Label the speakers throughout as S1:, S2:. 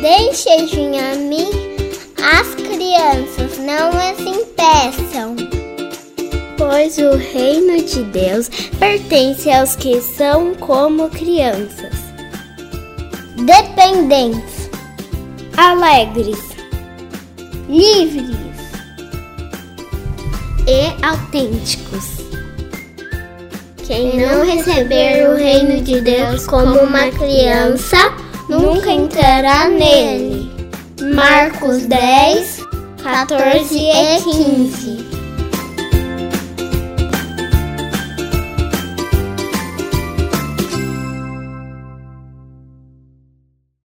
S1: Deixem a mim as crianças, não as impeçam. Pois o reino de Deus pertence aos que são como crianças, dependentes, alegres, livres e autênticos. Quem não receber o reino de Deus como uma criança, nunca entrará nele. Marcos 10, 14 e 15.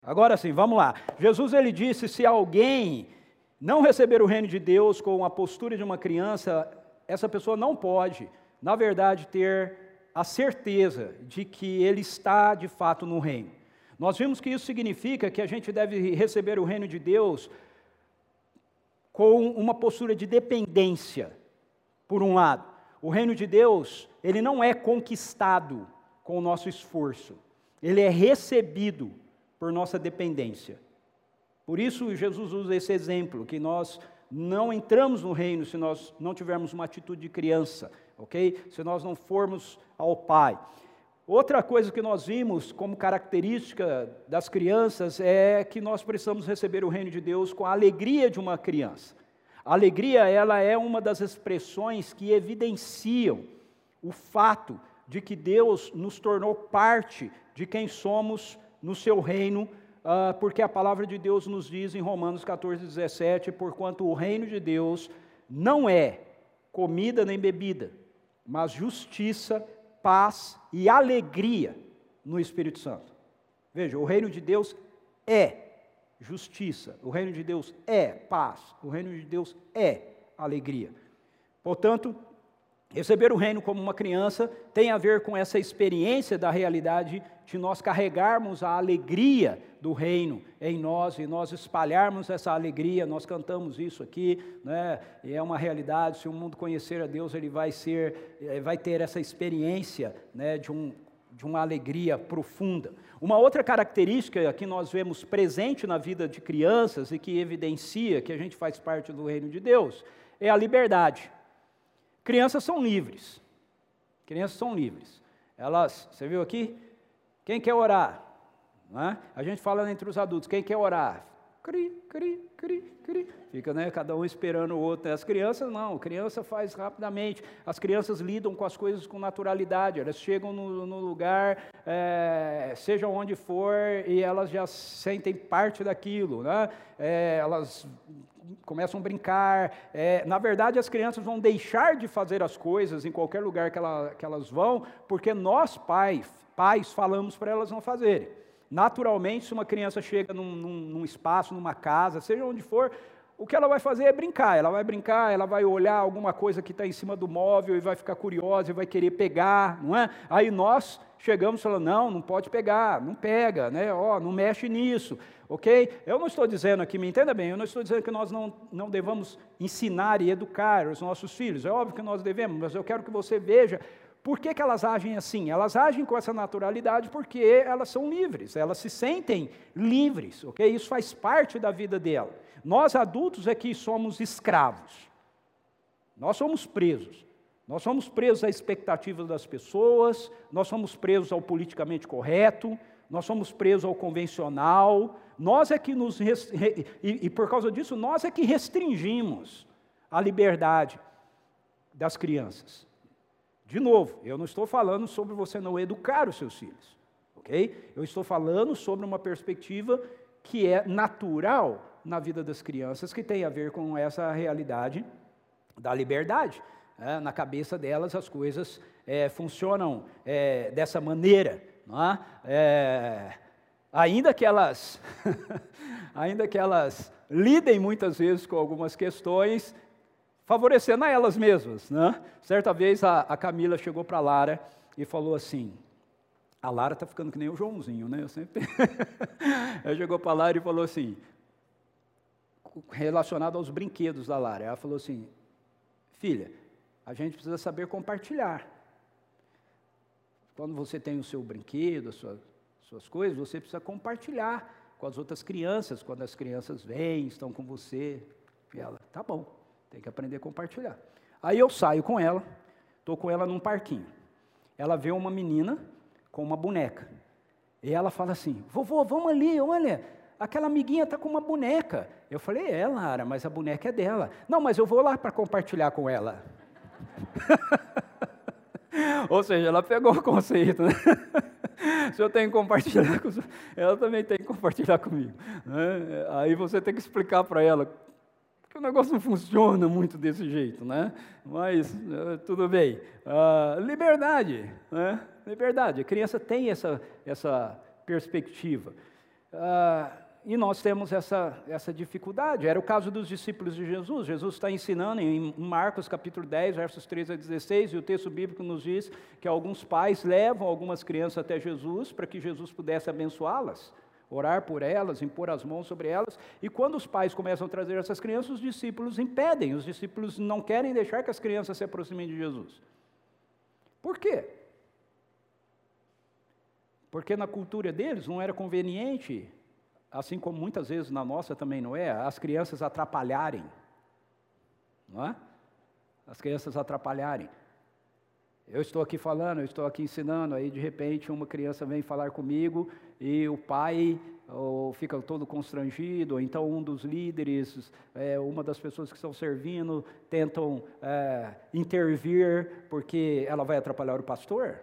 S2: Agora sim, vamos lá. Jesus ele disse: se alguém não receber o reino de Deus com a postura de uma criança, essa pessoa não pode, na verdade, ter a certeza de que ele está de fato no reino. Nós vimos que isso significa que a gente deve receber o reino de Deus com uma postura de dependência, por um lado. O reino de Deus, ele não é conquistado com o nosso esforço, ele é recebido por nossa dependência. Por isso, Jesus usa esse exemplo, que nós não entramos no reino se nós não tivermos uma atitude de criança, ok? Se nós não formos ao Pai. Outra coisa que nós vimos como característica das crianças é que nós precisamos receber o reino de Deus com a alegria de uma criança. A alegria, ela é uma das expressões que evidenciam o fato de que Deus nos tornou parte de quem somos no seu reino, ah, porque a palavra de Deus nos diz em Romanos 14, 17: porquanto o reino de Deus não é comida nem bebida, mas justiça, paz e alegria no Espírito Santo. Veja, o reino de Deus é justiça, o reino de Deus é paz, o reino de Deus é alegria. Portanto, receber o reino como uma criança tem a ver com essa experiência da realidade de nós carregarmos a alegria do reino em nós e nós espalharmos essa alegria, nós cantamos isso aqui, né? E é uma realidade. Se o mundo conhecer a Deus, ele vai ser, eh, vai ter essa experiência, né? De um de uma alegria profunda. Uma outra característica que nós vemos presente na vida de crianças e que evidencia que a gente faz parte do reino de Deus é a liberdade. Crianças são livres. Crianças são livres. Elas, você viu aqui? Quem quer orar? É? A gente fala entre os adultos, quem quer orar? Cri, cri, cri, cri. Fica né, cada um esperando o outro. As crianças não, a criança faz rapidamente. As crianças lidam com as coisas com naturalidade. Elas chegam no, no lugar, é, seja onde for, e elas já sentem parte daquilo. Né? É, elas começam a brincar. É, na verdade, as crianças vão deixar de fazer as coisas em qualquer lugar que, ela, que elas vão, porque nós, pais, pais falamos para elas não fazerem. Naturalmente, se uma criança chega num, num, num, espaço, numa casa, seja onde for, o que ela vai fazer é brincar. Ela vai brincar, ela vai olhar alguma coisa que está em cima do móvel e vai ficar curiosa e vai querer pegar, não é? Aí nós chegamos falando, não, não pode pegar, não pega, né? Ó, não mexe nisso, ok? Eu não estou dizendo aqui, me entenda bem, eu não estou dizendo que nós não, não devamos ensinar e educar os nossos filhos. É óbvio que nós devemos, mas eu quero que você veja por que, que, elas agem assim? Elas agem com essa naturalidade porque elas são livres, elas se sentem livres, ok? Isso faz parte da vida dela. Nós adultos é que somos escravos, nós somos presos. Nós somos presos às expectativas das pessoas, nós somos presos ao politicamente correto, nós somos presos ao convencional, nós é que nos. E, e por causa disso, nós é que restringimos a liberdade das crianças. De novo, eu não estou falando sobre você não educar os seus filhos, ok? Eu estou falando sobre uma perspectiva que é natural na vida das crianças, que tem a ver com essa realidade da liberdade. É, na cabeça delas as coisas é, funcionam é, dessa maneira. É? é? ainda que elas, ainda que elas lidem muitas vezes com algumas questões favorecendo a elas mesmas. Né? Certa vez a, a Camila chegou para Lara e falou assim: a Lara está ficando que nem o Joãozinho, né? Eu sempre. Ela chegou para a Lara e falou assim, relacionado aos brinquedos da Lara. Ela falou assim: filha, a gente precisa saber compartilhar. Quando você tem o seu brinquedo, as suas, suas coisas, você precisa compartilhar com as outras crianças, quando as crianças vêm, estão com você. E ela, tá bom, tem que aprender a compartilhar. Aí eu saio com ela, estou com ela num parquinho. Ela vê uma menina com uma boneca. E ela fala assim: vovô, vamos ali, olha, aquela amiguinha está com uma boneca. Eu falei: é, Lara, mas a boneca é dela. Não, mas eu vou lá para compartilhar com ela. Ou seja, ela pegou o conceito. Né? Se eu tenho que compartilhar com ela também tem que compartilhar comigo. Né? Aí você tem que explicar para ela que o negócio não funciona muito desse jeito, né? Mas uh, tudo bem. Uh, liberdade, né? Liberdade. A criança tem essa, essa perspectiva. Uh, e nós temos essa, essa dificuldade. Era o caso dos discípulos de Jesus. Jesus está ensinando em Marcos capítulo 10, versos 13 a 16, e o texto bíblico nos diz que alguns pais levam algumas crianças até Jesus para que Jesus pudesse abençoá-las, orar por elas, impor as mãos sobre elas. E quando os pais começam a trazer essas crianças, os discípulos impedem, os discípulos não querem deixar que as crianças se aproximem de Jesus. Por quê? Porque na cultura deles não era conveniente assim como muitas vezes na nossa também não é, as crianças atrapalharem. Não é? As crianças atrapalharem. Eu estou aqui falando, eu estou aqui ensinando, aí de repente uma criança vem falar comigo e o pai ou fica todo constrangido, ou então um dos líderes, é, uma das pessoas que estão servindo, tentam é, intervir porque ela vai atrapalhar o pastor,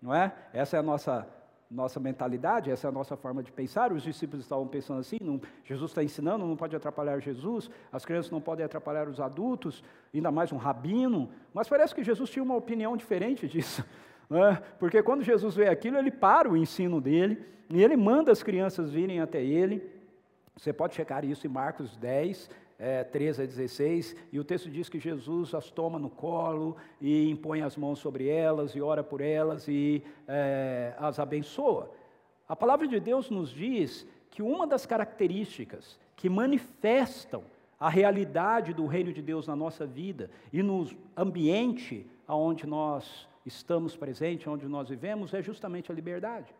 S2: não é? Essa é a nossa nossa mentalidade, essa é a nossa forma de pensar. Os discípulos estavam pensando assim: não, Jesus está ensinando, não pode atrapalhar Jesus, as crianças não podem atrapalhar os adultos, ainda mais um rabino. Mas parece que Jesus tinha uma opinião diferente disso. Né? Porque quando Jesus vê aquilo, ele para o ensino dele e ele manda as crianças virem até ele. Você pode checar isso em Marcos 10, é, 13 a 16, e o texto diz que Jesus as toma no colo e impõe as mãos sobre elas e ora por elas e é, as abençoa. A palavra de Deus nos diz que uma das características que manifestam a realidade do reino de Deus na nossa vida e no ambiente onde nós estamos presentes, onde nós vivemos, é justamente a liberdade.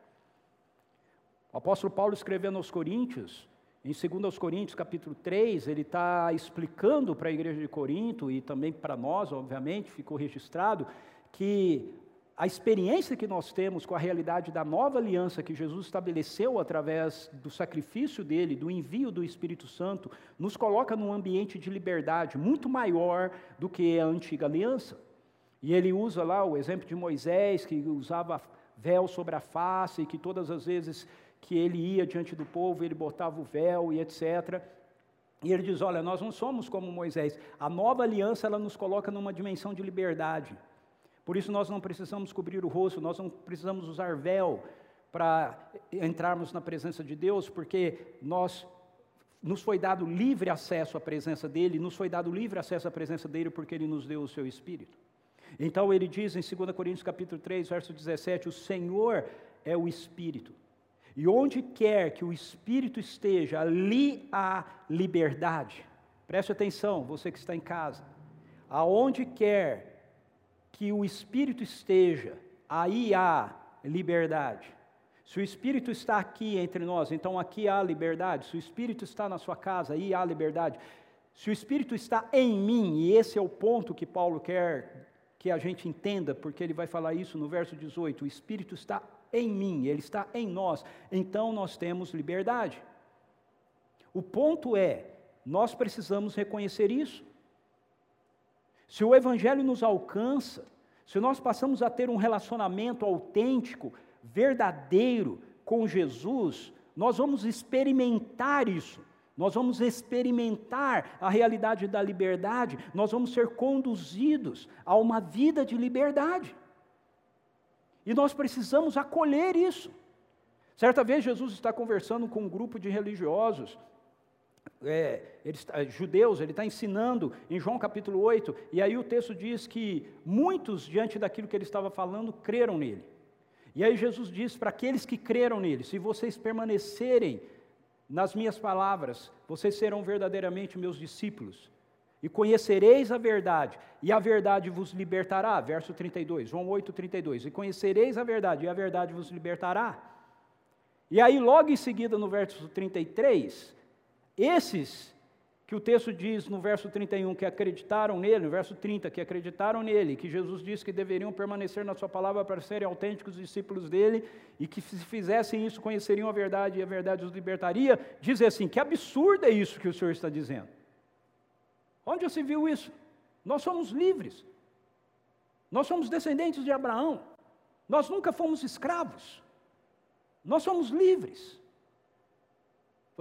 S2: O apóstolo Paulo escrevendo aos Coríntios, em 2 Coríntios capítulo 3, ele está explicando para a igreja de Corinto e também para nós, obviamente, ficou registrado, que a experiência que nós temos com a realidade da nova aliança que Jesus estabeleceu através do sacrifício dele, do envio do Espírito Santo, nos coloca num ambiente de liberdade muito maior do que a antiga aliança. E ele usa lá o exemplo de Moisés, que usava véu sobre a face, e que todas as vezes que ele ia diante do povo, ele botava o véu e etc. E ele diz: Olha, nós não somos como Moisés. A nova aliança ela nos coloca numa dimensão de liberdade. Por isso nós não precisamos cobrir o rosto, nós não precisamos usar véu para entrarmos na presença de Deus, porque nós nos foi dado livre acesso à presença dele, nos foi dado livre acesso à presença dele porque ele nos deu o seu espírito. Então ele diz em 2 Coríntios capítulo 3, verso 17, o Senhor é o espírito. E onde quer que o Espírito esteja, ali há liberdade. Preste atenção, você que está em casa. Aonde quer que o Espírito esteja, aí há liberdade. Se o Espírito está aqui entre nós, então aqui há liberdade. Se o Espírito está na sua casa, aí há liberdade. Se o Espírito está em mim, e esse é o ponto que Paulo quer que a gente entenda, porque ele vai falar isso no verso 18: o Espírito está em mim, Ele está em nós, então nós temos liberdade. O ponto é, nós precisamos reconhecer isso. Se o Evangelho nos alcança, se nós passamos a ter um relacionamento autêntico, verdadeiro com Jesus, nós vamos experimentar isso. Nós vamos experimentar a realidade da liberdade, nós vamos ser conduzidos a uma vida de liberdade. E nós precisamos acolher isso. Certa vez Jesus está conversando com um grupo de religiosos, é, ele está, judeus, ele está ensinando em João capítulo 8, e aí o texto diz que muitos, diante daquilo que ele estava falando, creram nele. E aí Jesus diz para aqueles que creram nele: se vocês permanecerem nas minhas palavras, vocês serão verdadeiramente meus discípulos e conhecereis a verdade, e a verdade vos libertará. Verso 32, João 8, 32. E conhecereis a verdade, e a verdade vos libertará. E aí, logo em seguida, no verso 33, esses que o texto diz no verso 31 que acreditaram nele, no verso 30 que acreditaram nele, que Jesus disse que deveriam permanecer na sua palavra para serem autênticos discípulos dele e que se fizessem isso conheceriam a verdade e a verdade os libertaria, diz assim: que absurdo é isso que o Senhor está dizendo. Onde se viu isso? Nós somos livres. Nós somos descendentes de Abraão. Nós nunca fomos escravos. Nós somos livres.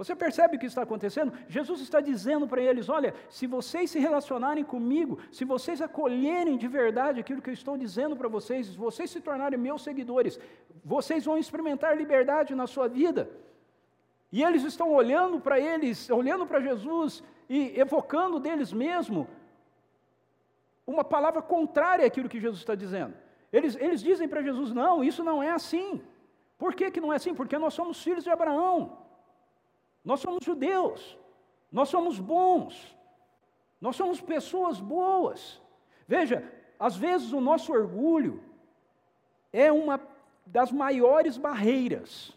S2: Você percebe o que está acontecendo? Jesus está dizendo para eles: olha, se vocês se relacionarem comigo, se vocês acolherem de verdade aquilo que eu estou dizendo para vocês, se vocês se tornarem meus seguidores, vocês vão experimentar liberdade na sua vida. E eles estão olhando para eles, olhando para Jesus e evocando deles mesmo uma palavra contrária àquilo que Jesus está dizendo. Eles, eles dizem para Jesus: não, isso não é assim. Por que, que não é assim? Porque nós somos filhos de Abraão. Nós somos judeus, nós somos bons, nós somos pessoas boas. Veja, às vezes o nosso orgulho é uma das maiores barreiras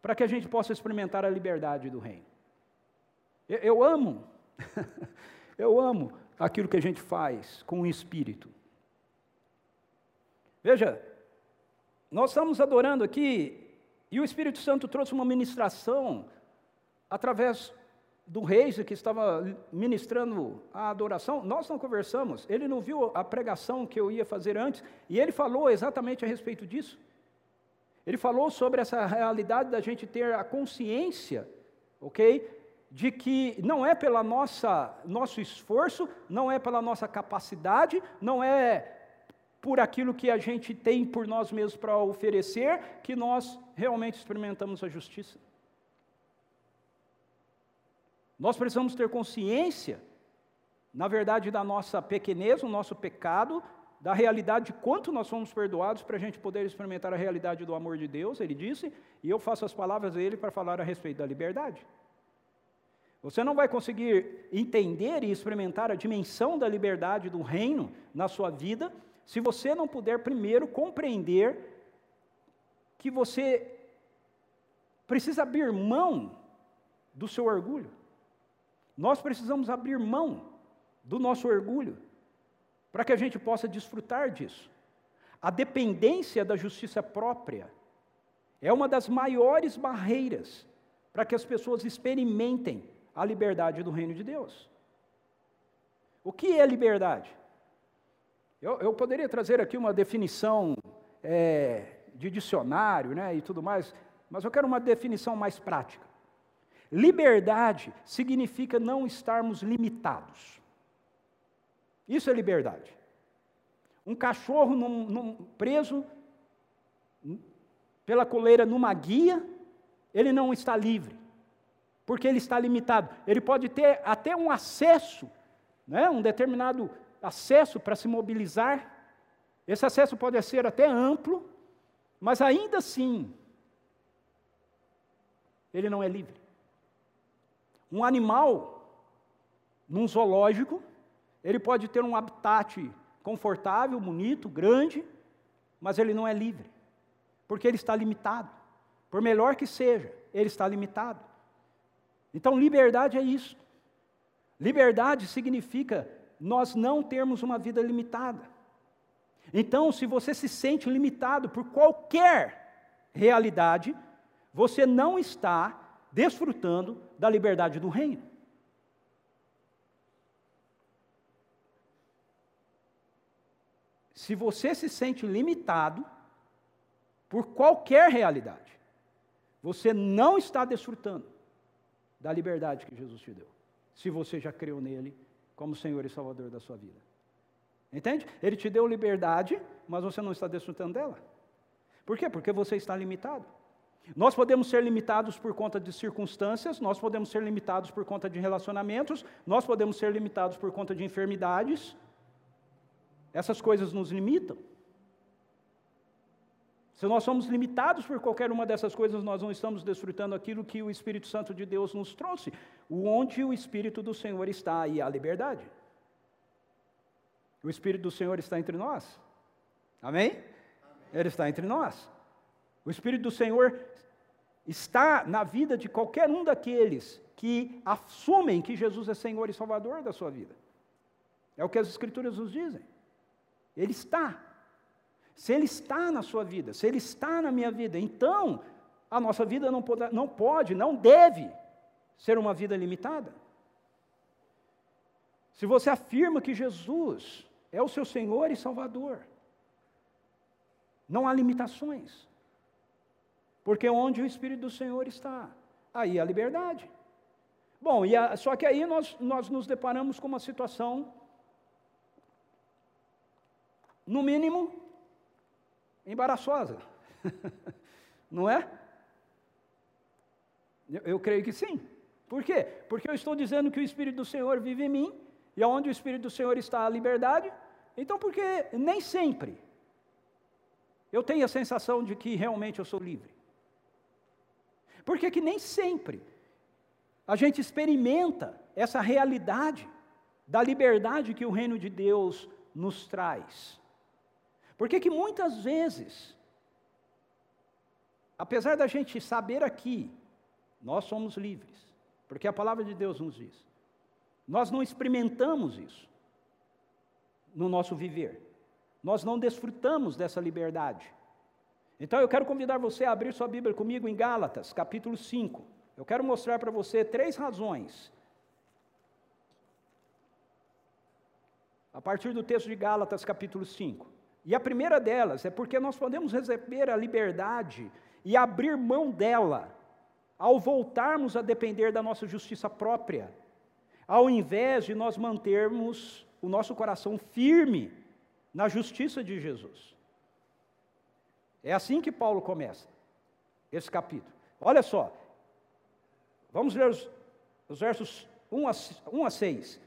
S2: para que a gente possa experimentar a liberdade do reino. Eu, eu amo, eu amo aquilo que a gente faz com o espírito. Veja, nós estamos adorando aqui e o Espírito Santo trouxe uma ministração através do rei que estava ministrando a adoração, nós não conversamos, ele não viu a pregação que eu ia fazer antes, e ele falou exatamente a respeito disso. Ele falou sobre essa realidade da gente ter a consciência, ok? De que não é pela nossa nosso esforço, não é pela nossa capacidade, não é por aquilo que a gente tem por nós mesmos para oferecer que nós realmente experimentamos a justiça. Nós precisamos ter consciência, na verdade, da nossa pequenez, o nosso pecado, da realidade de quanto nós somos perdoados para a gente poder experimentar a realidade do amor de Deus, ele disse, e eu faço as palavras dele para falar a respeito da liberdade. Você não vai conseguir entender e experimentar a dimensão da liberdade do reino na sua vida se você não puder primeiro compreender que você precisa abrir mão do seu orgulho. Nós precisamos abrir mão do nosso orgulho para que a gente possa desfrutar disso. A dependência da justiça própria é uma das maiores barreiras para que as pessoas experimentem a liberdade do reino de Deus. O que é liberdade? Eu, eu poderia trazer aqui uma definição é, de dicionário né, e tudo mais, mas eu quero uma definição mais prática. Liberdade significa não estarmos limitados. Isso é liberdade. Um cachorro num, num, preso pela coleira numa guia, ele não está livre, porque ele está limitado. Ele pode ter até um acesso, né, um determinado acesso para se mobilizar. Esse acesso pode ser até amplo, mas ainda assim, ele não é livre. Um animal, num zoológico, ele pode ter um habitat confortável, bonito, grande, mas ele não é livre, porque ele está limitado. Por melhor que seja, ele está limitado. Então, liberdade é isso. Liberdade significa nós não termos uma vida limitada. Então, se você se sente limitado por qualquer realidade, você não está desfrutando da liberdade do reino. Se você se sente limitado por qualquer realidade, você não está desfrutando da liberdade que Jesus te deu, se você já creu nele como Senhor e Salvador da sua vida. Entende? Ele te deu liberdade, mas você não está desfrutando dela. Por quê? Porque você está limitado. Nós podemos ser limitados por conta de circunstâncias, nós podemos ser limitados por conta de relacionamentos, nós podemos ser limitados por conta de enfermidades. Essas coisas nos limitam. Se nós somos limitados por qualquer uma dessas coisas, nós não estamos desfrutando aquilo que o Espírito Santo de Deus nos trouxe. Onde o Espírito do Senhor está, aí a liberdade. O Espírito do Senhor está entre nós. Amém? Amém? Ele está entre nós. O Espírito do Senhor está na vida de qualquer um daqueles que assumem que Jesus é Senhor e Salvador da sua vida. É o que as Escrituras nos dizem. Ele está. Se Ele está na sua vida, se Ele está na minha vida, então a nossa vida não pode, não, pode, não deve ser uma vida limitada. Se você afirma que Jesus é o seu Senhor e Salvador, não há limitações. Porque onde o Espírito do Senhor está, aí há liberdade. Bom, e a, só que aí nós, nós nos deparamos com uma situação, no mínimo, embaraçosa. Não é? Eu, eu, creio que sim. Por quê? Porque eu estou dizendo que o Espírito do Senhor vive em mim, e onde o Espírito do Senhor está a liberdade, então porque nem sempre eu tenho a sensação de que realmente eu sou livre. Porque que nem sempre a gente experimenta essa realidade da liberdade que o reino de Deus nos traz. Porque que muitas vezes, apesar da gente saber aqui, nós somos livres, porque a palavra de Deus nos diz, nós não experimentamos isso no nosso viver nós não desfrutamos dessa liberdade. Então eu quero convidar você a abrir sua Bíblia comigo em Gálatas, capítulo 5. Eu quero mostrar para você três razões. A partir do texto de Gálatas, capítulo 5. E a primeira delas é porque nós podemos receber a liberdade e abrir mão dela ao voltarmos a depender da nossa justiça própria, ao invés de nós mantermos o nosso coração firme na justiça de Jesus. É assim que Paulo começa esse capítulo. Olha só, vamos ler os, os versos 1 a, 1 a 6.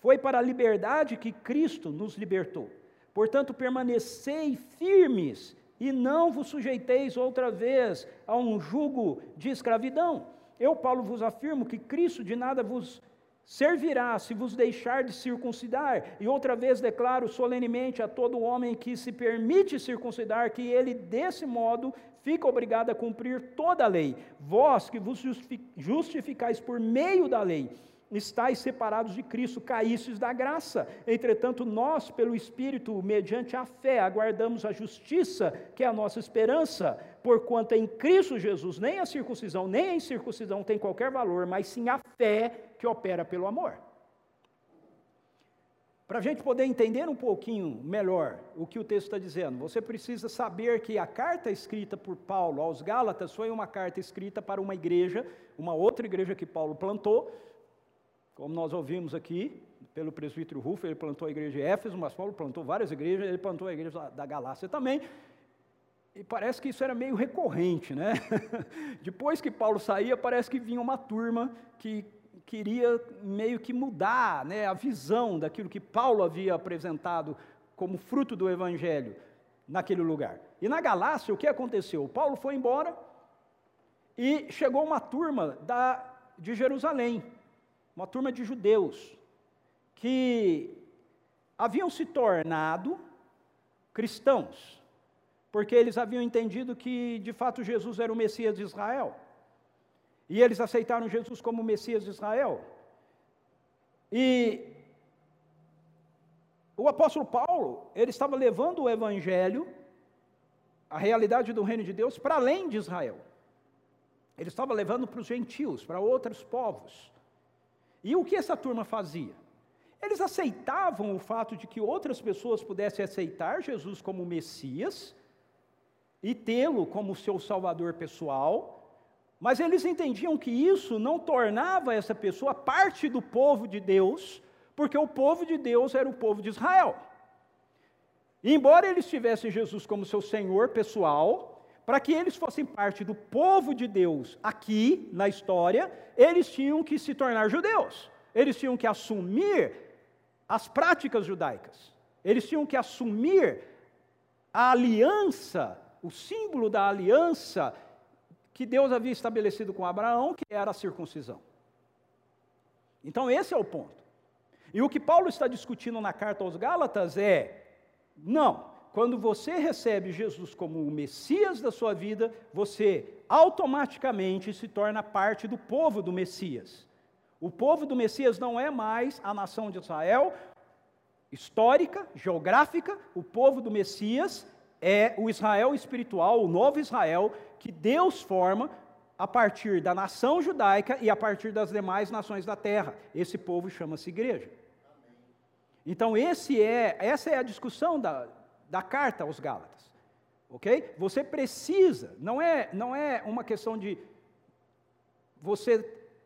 S2: Foi para a liberdade que Cristo nos libertou. Portanto, permanecei firmes e não vos sujeiteis outra vez a um jugo de escravidão. Eu, Paulo, vos afirmo que Cristo de nada vos servirá se vos deixar de circuncidar. E outra vez declaro solenemente a todo homem que se permite circuncidar que ele, desse modo, fica obrigado a cumprir toda a lei. Vós que vos justificais por meio da lei, estáis separados de Cristo, caístes da graça. Entretanto, nós, pelo Espírito, mediante a fé, aguardamos a justiça, que é a nossa esperança, porquanto em Cristo Jesus nem a circuncisão, nem a incircuncisão tem qualquer valor, mas sim a fé que opera pelo amor. Para a gente poder entender um pouquinho melhor o que o texto está dizendo, você precisa saber que a carta escrita por Paulo aos Gálatas foi uma carta escrita para uma igreja, uma outra igreja que Paulo plantou, como nós ouvimos aqui, pelo presbítero Rufo, ele plantou a igreja de Éfeso, mas Paulo plantou várias igrejas, ele plantou a igreja da Galácia também. E parece que isso era meio recorrente, né? Depois que Paulo saía, parece que vinha uma turma que queria meio que mudar né, a visão daquilo que Paulo havia apresentado como fruto do evangelho naquele lugar. E na Galácia, o que aconteceu? Paulo foi embora e chegou uma turma da, de Jerusalém uma turma de judeus que haviam se tornado cristãos, porque eles haviam entendido que de fato Jesus era o Messias de Israel. E eles aceitaram Jesus como Messias de Israel. E o apóstolo Paulo, ele estava levando o evangelho, a realidade do reino de Deus, para além de Israel. Ele estava levando para os gentios, para outros povos. E o que essa turma fazia? Eles aceitavam o fato de que outras pessoas pudessem aceitar Jesus como Messias e tê-lo como seu salvador pessoal, mas eles entendiam que isso não tornava essa pessoa parte do povo de Deus, porque o povo de Deus era o povo de Israel. E embora eles tivessem Jesus como seu Senhor pessoal, para que eles fossem parte do povo de Deus aqui na história, eles tinham que se tornar judeus. Eles tinham que assumir as práticas judaicas. Eles tinham que assumir a aliança, o símbolo da aliança que Deus havia estabelecido com Abraão, que era a circuncisão. Então, esse é o ponto. E o que Paulo está discutindo na carta aos Gálatas é: não, quando você recebe Jesus como o Messias da sua vida, você automaticamente se torna parte do povo do Messias. O povo do Messias não é mais a nação de Israel, histórica, geográfica, o povo do Messias é o Israel espiritual, o novo Israel, que Deus forma a partir da nação judaica e a partir das demais nações da terra. Esse povo chama-se igreja. Então, esse é, essa é a discussão da, da carta aos Gálatas. Ok? Você precisa, não é, não é uma questão de você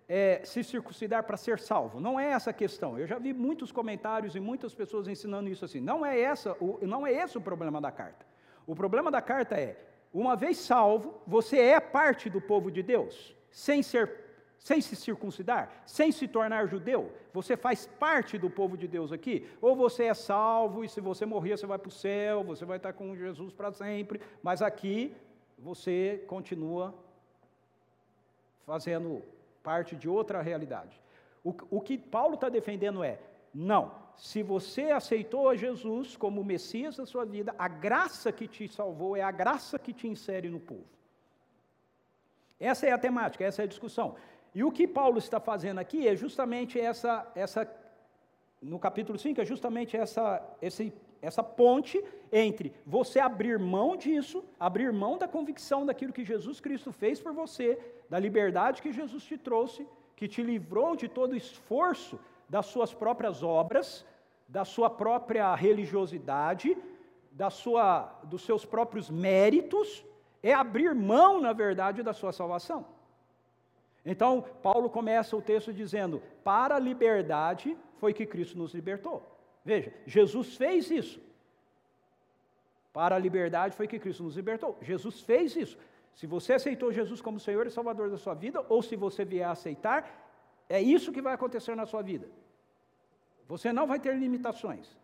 S2: é, se circuncidar para ser salvo. Não é essa a questão. Eu já vi muitos comentários e muitas pessoas ensinando isso assim. Não é, essa, não é esse o problema da carta. O problema da carta é uma vez salvo, você é parte do povo de Deus, sem ser sem se circuncidar, sem se tornar judeu, você faz parte do povo de Deus aqui, ou você é salvo e se você morrer você vai para o céu, você vai estar com Jesus para sempre, mas aqui você continua fazendo parte de outra realidade. O, o que Paulo está defendendo é: não, se você aceitou a Jesus como Messias da sua vida, a graça que te salvou é a graça que te insere no povo. Essa é a temática, essa é a discussão. E o que Paulo está fazendo aqui é justamente essa, essa no capítulo 5, é justamente essa, esse, essa ponte entre você abrir mão disso, abrir mão da convicção daquilo que Jesus Cristo fez por você, da liberdade que Jesus te trouxe, que te livrou de todo o esforço das suas próprias obras, da sua própria religiosidade, da sua, dos seus próprios méritos, é abrir mão, na verdade, da sua salvação. Então, Paulo começa o texto dizendo: Para a liberdade foi que Cristo nos libertou. Veja, Jesus fez isso. Para a liberdade foi que Cristo nos libertou. Jesus fez isso. Se você aceitou Jesus como Senhor e Salvador da sua vida, ou se você vier a aceitar, é isso que vai acontecer na sua vida. Você não vai ter limitações.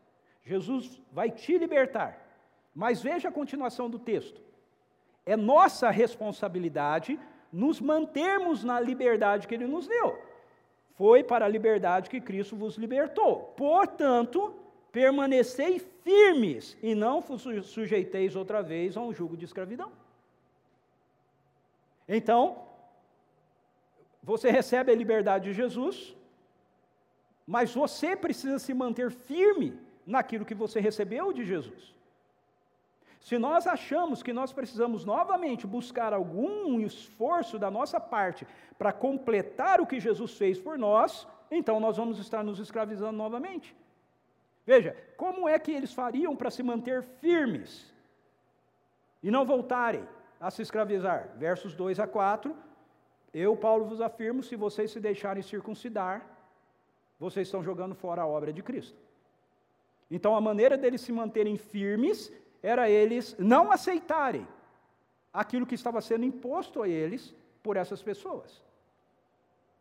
S2: Jesus vai te libertar. Mas veja a continuação do texto. É nossa responsabilidade nos mantermos na liberdade que Ele nos deu. Foi para a liberdade que Cristo vos libertou. Portanto, permanecei firmes e não vos sujeiteis outra vez a um jugo de escravidão. Então, você recebe a liberdade de Jesus, mas você precisa se manter firme naquilo que você recebeu de Jesus. Se nós achamos que nós precisamos novamente buscar algum esforço da nossa parte para completar o que Jesus fez por nós, então nós vamos estar nos escravizando novamente. Veja, como é que eles fariam para se manter firmes e não voltarem a se escravizar? Versos 2 a 4. Eu, Paulo, vos afirmo: se vocês se deixarem circuncidar, vocês estão jogando fora a obra de Cristo. Então, a maneira deles se manterem firmes era eles não aceitarem aquilo que estava sendo imposto a eles por essas pessoas.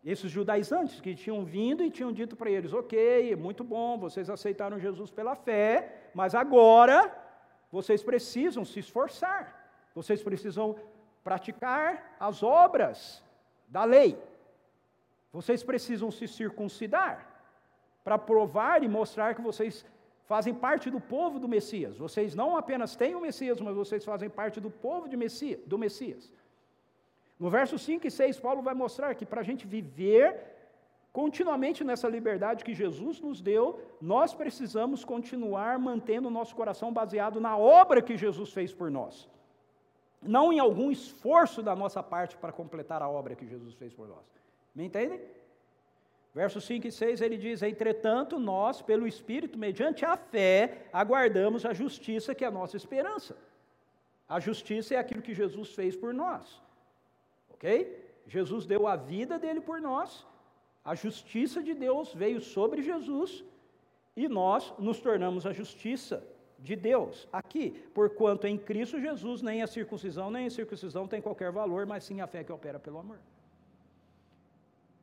S2: Esses judaizantes que tinham vindo e tinham dito para eles: ok, muito bom, vocês aceitaram Jesus pela fé, mas agora vocês precisam se esforçar, vocês precisam praticar as obras da lei. Vocês precisam se circuncidar para provar e mostrar que vocês fazem parte do povo do Messias. Vocês não apenas têm o Messias, mas vocês fazem parte do povo Messias, do Messias. No verso 5 e 6, Paulo vai mostrar que para a gente viver continuamente nessa liberdade que Jesus nos deu, nós precisamos continuar mantendo o nosso coração baseado na obra que Jesus fez por nós. Não em algum esforço da nossa parte para completar a obra que Jesus fez por nós. Me entendem? Versos 5 e 6 ele diz: Entretanto, nós, pelo Espírito, mediante a fé, aguardamos a justiça que é a nossa esperança. A justiça é aquilo que Jesus fez por nós. Ok? Jesus deu a vida dele por nós, a justiça de Deus veio sobre Jesus e nós nos tornamos a justiça de Deus aqui, porquanto em Cristo Jesus nem a circuncisão nem a circuncisão tem qualquer valor, mas sim a fé que opera pelo amor.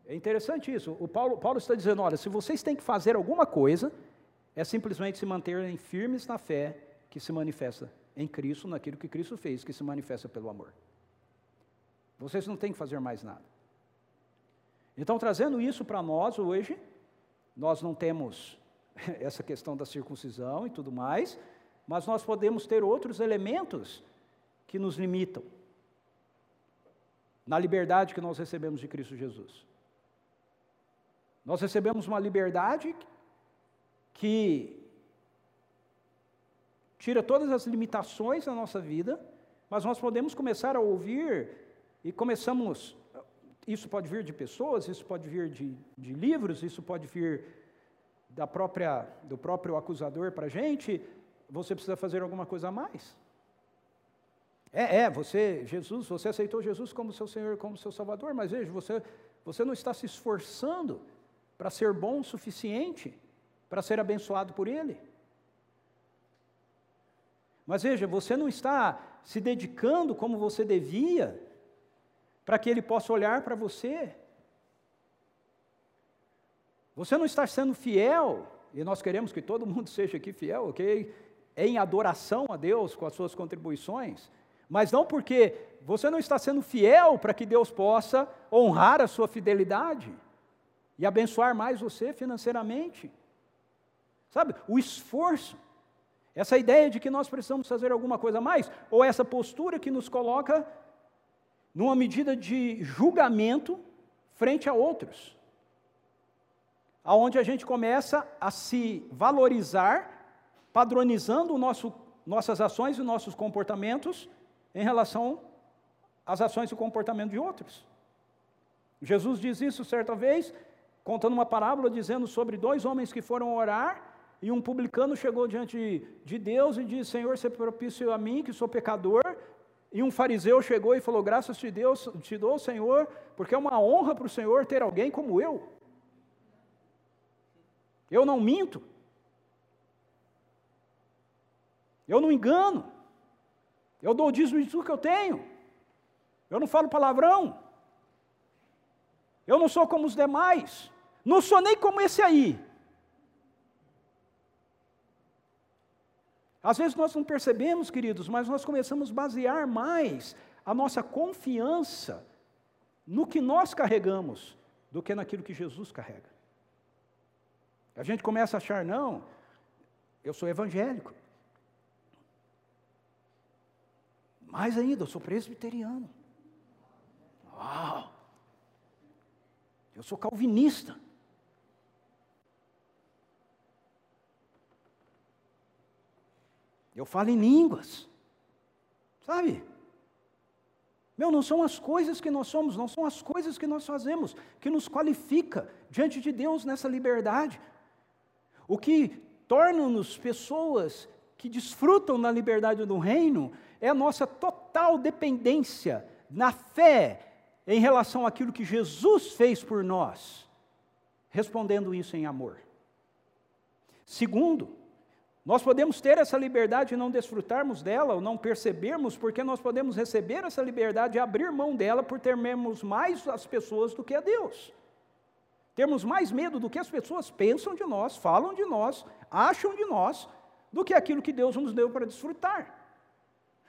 S2: É interessante isso. O Paulo, Paulo está dizendo: olha, se vocês têm que fazer alguma coisa, é simplesmente se manterem firmes na fé que se manifesta em Cristo, naquilo que Cristo fez, que se manifesta pelo amor. Vocês não têm que fazer mais nada. Então, trazendo isso para nós hoje, nós não temos essa questão da circuncisão e tudo mais, mas nós podemos ter outros elementos que nos limitam na liberdade que nós recebemos de Cristo Jesus. Nós recebemos uma liberdade que tira todas as limitações da nossa vida, mas nós podemos começar a ouvir e começamos. Isso pode vir de pessoas, isso pode vir de, de livros, isso pode vir da própria, do próprio acusador para a gente. Você precisa fazer alguma coisa a mais. É, é, você, Jesus, você aceitou Jesus como seu Senhor, como seu Salvador, mas veja, você, você não está se esforçando para ser bom o suficiente para ser abençoado por Ele. Mas veja, você não está se dedicando como você devia para que Ele possa olhar para você. Você não está sendo fiel, e nós queremos que todo mundo seja aqui fiel, ok? Em adoração a Deus com as suas contribuições mas não porque você não está sendo fiel para que Deus possa honrar a sua fidelidade e abençoar mais você financeiramente. Sabe, o esforço, essa ideia de que nós precisamos fazer alguma coisa a mais, ou essa postura que nos coloca numa medida de julgamento frente a outros, aonde a gente começa a se valorizar, padronizando nosso, nossas ações e nossos comportamentos em relação às ações e comportamento de outros. Jesus diz isso certa vez, contando uma parábola dizendo sobre dois homens que foram orar e um publicano chegou diante de Deus e disse: Senhor, se propício a mim, que sou pecador. E um fariseu chegou e falou: Graças te, Deus, te dou, Senhor, porque é uma honra para o Senhor ter alguém como eu. Eu não minto. Eu não engano. Eu dou o dízimo de tudo que eu tenho. Eu não falo palavrão. Eu não sou como os demais. Não sou nem como esse aí. Às vezes nós não percebemos, queridos, mas nós começamos a basear mais a nossa confiança no que nós carregamos do que naquilo que Jesus carrega. A gente começa a achar, não, eu sou evangélico. Mais ainda, eu sou presbiteriano. Uau! Eu sou calvinista. Eu falo em línguas. Sabe? Meu, não são as coisas que nós somos, não são as coisas que nós fazemos que nos qualifica diante de Deus nessa liberdade. O que torna-nos pessoas que desfrutam da liberdade do reino é a nossa total dependência na fé em relação àquilo que Jesus fez por nós, respondendo isso em amor. Segundo, nós podemos ter essa liberdade e não desfrutarmos dela, ou não percebermos, porque nós podemos receber essa liberdade e abrir mão dela por termos mais as pessoas do que a Deus. Termos mais medo do que as pessoas pensam de nós, falam de nós, acham de nós, do que aquilo que Deus nos deu para desfrutar.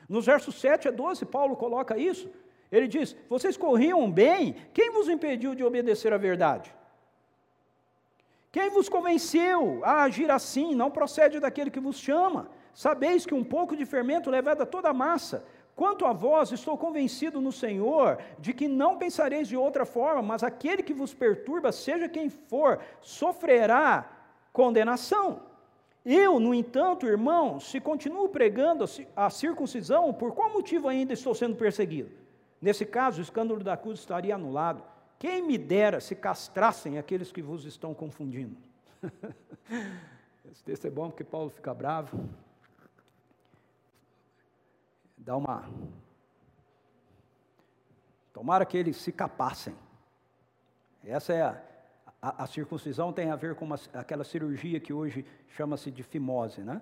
S2: Nos versos 7 a 12, Paulo coloca isso. Ele diz: Vocês corriam bem, quem vos impediu de obedecer à verdade? Quem vos convenceu a agir assim? Não procede daquele que vos chama. Sabeis que um pouco de fermento levada toda a massa. Quanto a vós, estou convencido no Senhor de que não pensareis de outra forma, mas aquele que vos perturba, seja quem for, sofrerá condenação. Eu, no entanto, irmão, se continuo pregando a circuncisão, por qual motivo ainda estou sendo perseguido? Nesse caso, o escândalo da cruz estaria anulado. Quem me dera se castrassem aqueles que vos estão confundindo? Esse texto é bom porque Paulo fica bravo. Dá uma. Tomara que eles se capassem. Essa é a, a, a circuncisão tem a ver com uma, aquela cirurgia que hoje chama-se de fimose, né?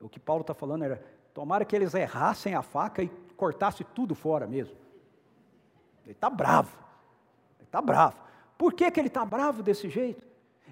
S2: O que Paulo está falando era, tomara que eles errassem a faca e cortassem tudo fora mesmo. Ele está bravo. Está bravo. Por que, que ele está bravo desse jeito?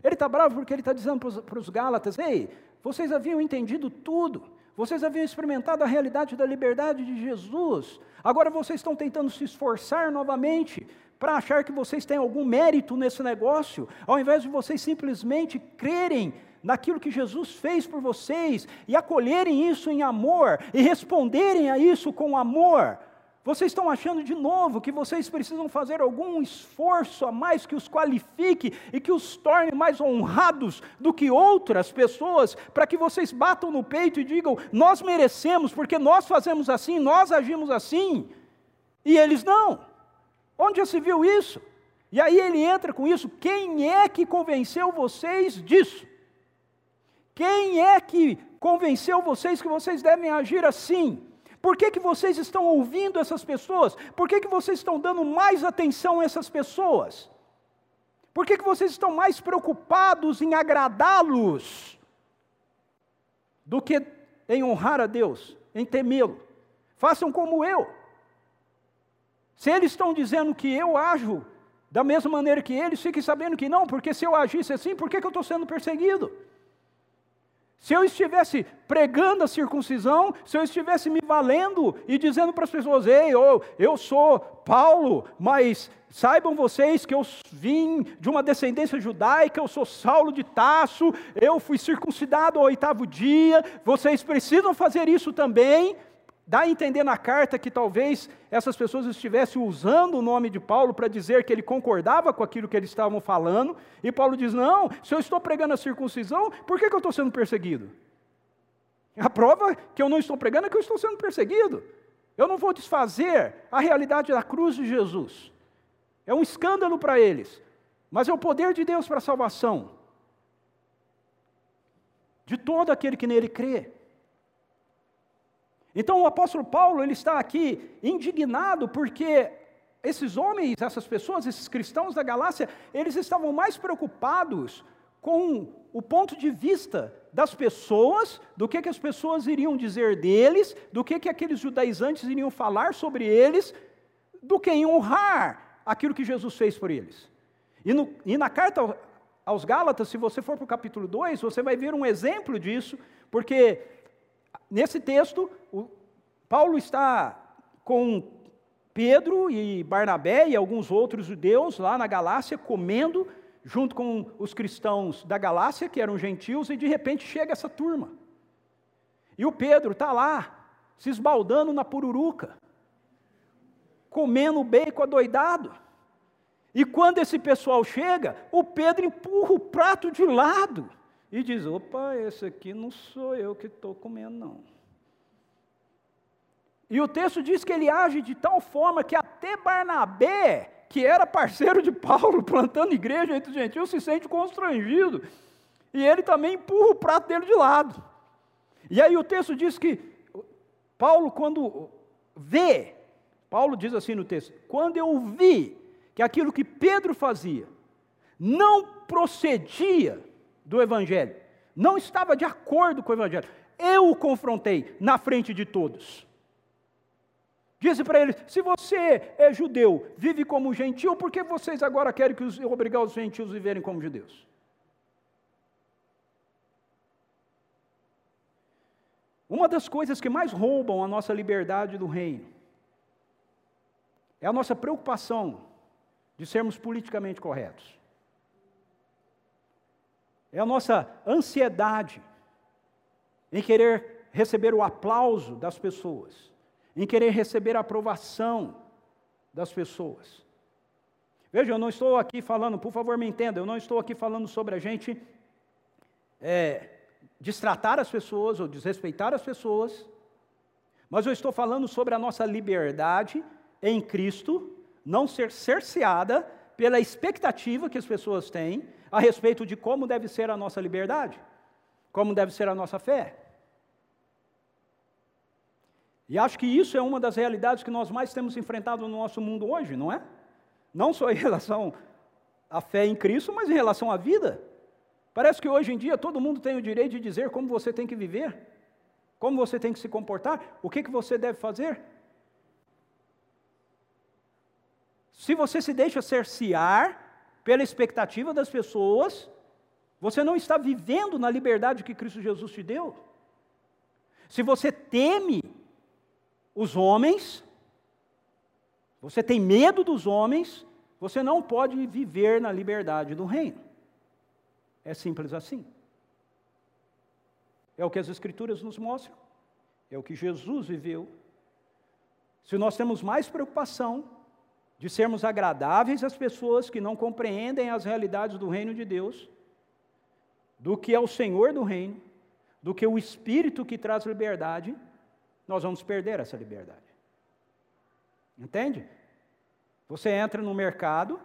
S2: Ele está bravo porque ele está dizendo para os Gálatas: Ei, vocês haviam entendido tudo, vocês haviam experimentado a realidade da liberdade de Jesus, agora vocês estão tentando se esforçar novamente para achar que vocês têm algum mérito nesse negócio, ao invés de vocês simplesmente crerem naquilo que Jesus fez por vocês e acolherem isso em amor e responderem a isso com amor, vocês estão achando de novo que vocês precisam fazer algum esforço a mais que os qualifique e que os torne mais honrados do que outras pessoas, para que vocês batam no peito e digam: Nós merecemos, porque nós fazemos assim, nós agimos assim, e eles não. Onde já se viu isso? E aí ele entra com isso: quem é que convenceu vocês disso? Quem é que convenceu vocês que vocês devem agir assim? Por que, que vocês estão ouvindo essas pessoas? Por que, que vocês estão dando mais atenção a essas pessoas? Por que, que vocês estão mais preocupados em agradá-los do que em honrar a Deus, em temê-lo? Façam como eu. Se eles estão dizendo que eu ajo da mesma maneira que eles, fiquem sabendo que não, porque se eu agisse assim, por que, que eu estou sendo perseguido? Se eu estivesse pregando a circuncisão, se eu estivesse me valendo e dizendo para as pessoas: ei, eu, eu sou Paulo, mas saibam vocês que eu vim de uma descendência judaica, eu sou Saulo de Tasso, eu fui circuncidado ao oitavo dia, vocês precisam fazer isso também. Dá a entender na carta que talvez essas pessoas estivessem usando o nome de Paulo para dizer que ele concordava com aquilo que eles estavam falando, e Paulo diz: Não, se eu estou pregando a circuncisão, por que, que eu estou sendo perseguido? A prova que eu não estou pregando é que eu estou sendo perseguido. Eu não vou desfazer a realidade da cruz de Jesus. É um escândalo para eles, mas é o poder de Deus para a salvação de todo aquele que nele crê. Então o apóstolo Paulo ele está aqui indignado porque esses homens, essas pessoas, esses cristãos da Galácia, eles estavam mais preocupados com o ponto de vista das pessoas, do que, que as pessoas iriam dizer deles, do que, que aqueles judaizantes iriam falar sobre eles, do que em honrar aquilo que Jesus fez por eles. E, no, e na carta aos Gálatas, se você for para o capítulo 2, você vai ver um exemplo disso, porque nesse texto, Paulo está com Pedro e Barnabé e alguns outros judeus lá na Galácia comendo junto com os cristãos da Galácia, que eram gentios, e de repente chega essa turma. E o Pedro está lá, se esbaldando na pururuca, comendo bacon adoidado. E quando esse pessoal chega, o Pedro empurra o prato de lado e diz: opa, esse aqui não sou eu que estou comendo, não. E o texto diz que ele age de tal forma que até Barnabé, que era parceiro de Paulo, plantando igreja entre os gentios, se sente constrangido. E ele também empurra o prato dele de lado. E aí o texto diz que Paulo, quando vê, Paulo diz assim no texto: quando eu vi que aquilo que Pedro fazia não procedia do Evangelho, não estava de acordo com o Evangelho. Eu o confrontei na frente de todos. Disse para eles: se você é judeu, vive como gentil, por que vocês agora querem que os, obrigar os gentios a viverem como judeus? Uma das coisas que mais roubam a nossa liberdade do reino é a nossa preocupação de sermos politicamente corretos é a nossa ansiedade em querer receber o aplauso das pessoas, em querer receber a aprovação das pessoas. Veja, eu não estou aqui falando, por favor me entenda, eu não estou aqui falando sobre a gente é, destratar as pessoas ou desrespeitar as pessoas, mas eu estou falando sobre a nossa liberdade em Cristo não ser cerceada pela expectativa que as pessoas têm a respeito de como deve ser a nossa liberdade, como deve ser a nossa fé. E acho que isso é uma das realidades que nós mais temos enfrentado no nosso mundo hoje, não é? Não só em relação à fé em Cristo, mas em relação à vida. Parece que hoje em dia todo mundo tem o direito de dizer como você tem que viver, como você tem que se comportar, o que, que você deve fazer. Se você se deixa cercear pela expectativa das pessoas, você não está vivendo na liberdade que Cristo Jesus te deu. Se você teme os homens, você tem medo dos homens, você não pode viver na liberdade do reino. É simples assim. É o que as Escrituras nos mostram, é o que Jesus viveu. Se nós temos mais preocupação de sermos agradáveis às pessoas que não compreendem as realidades do reino de Deus, do que ao Senhor do reino, do que o Espírito que traz liberdade, nós vamos perder essa liberdade. Entende? Você entra no mercado,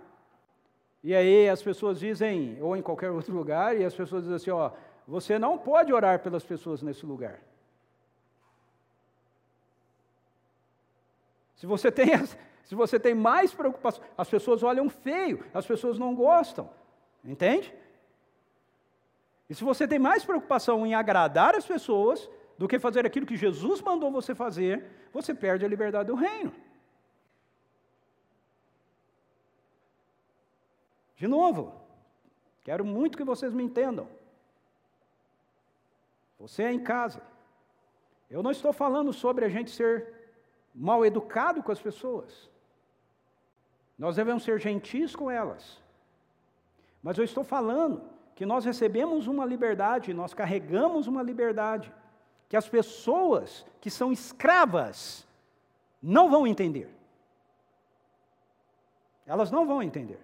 S2: e aí as pessoas dizem, ou em qualquer outro lugar, e as pessoas dizem assim: ó, você não pode orar pelas pessoas nesse lugar. Se você tem, se você tem mais preocupação, as pessoas olham feio, as pessoas não gostam, entende? E se você tem mais preocupação em agradar as pessoas do que fazer aquilo que Jesus mandou você fazer, você perde a liberdade do reino. De novo, quero muito que vocês me entendam. Você é em casa. Eu não estou falando sobre a gente ser mal educado com as pessoas. Nós devemos ser gentis com elas. Mas eu estou falando que nós recebemos uma liberdade, nós carregamos uma liberdade, que as pessoas que são escravas não vão entender. Elas não vão entender.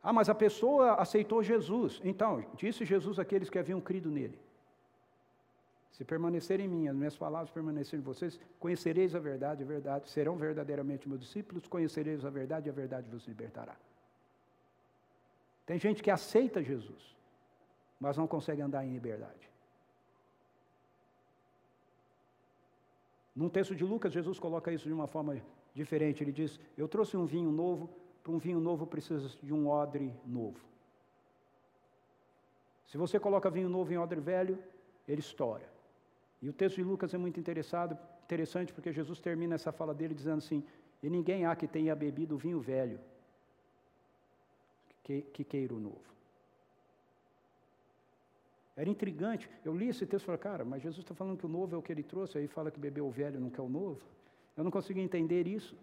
S2: Ah, mas a pessoa aceitou Jesus. Então, disse Jesus àqueles que haviam crido nele: Se permanecerem em mim, as minhas palavras permanecerem em vocês, conhecereis a verdade, a verdade, serão verdadeiramente meus discípulos, conhecereis a verdade e a verdade vos libertará. Tem gente que aceita Jesus, mas não consegue andar em liberdade. Num texto de Lucas, Jesus coloca isso de uma forma diferente. Ele diz: Eu trouxe um vinho novo para um vinho novo precisa de um odre novo. Se você coloca vinho novo em odre velho, ele estoura. E o texto de Lucas é muito interessante porque Jesus termina essa fala dele dizendo assim: E ninguém há que tenha bebido vinho velho que, que queira o novo. Era intrigante. Eu li esse texto e falei, cara, mas Jesus está falando que o novo é o que ele trouxe, aí fala que bebeu o velho não quer o novo. Eu não conseguia entender isso.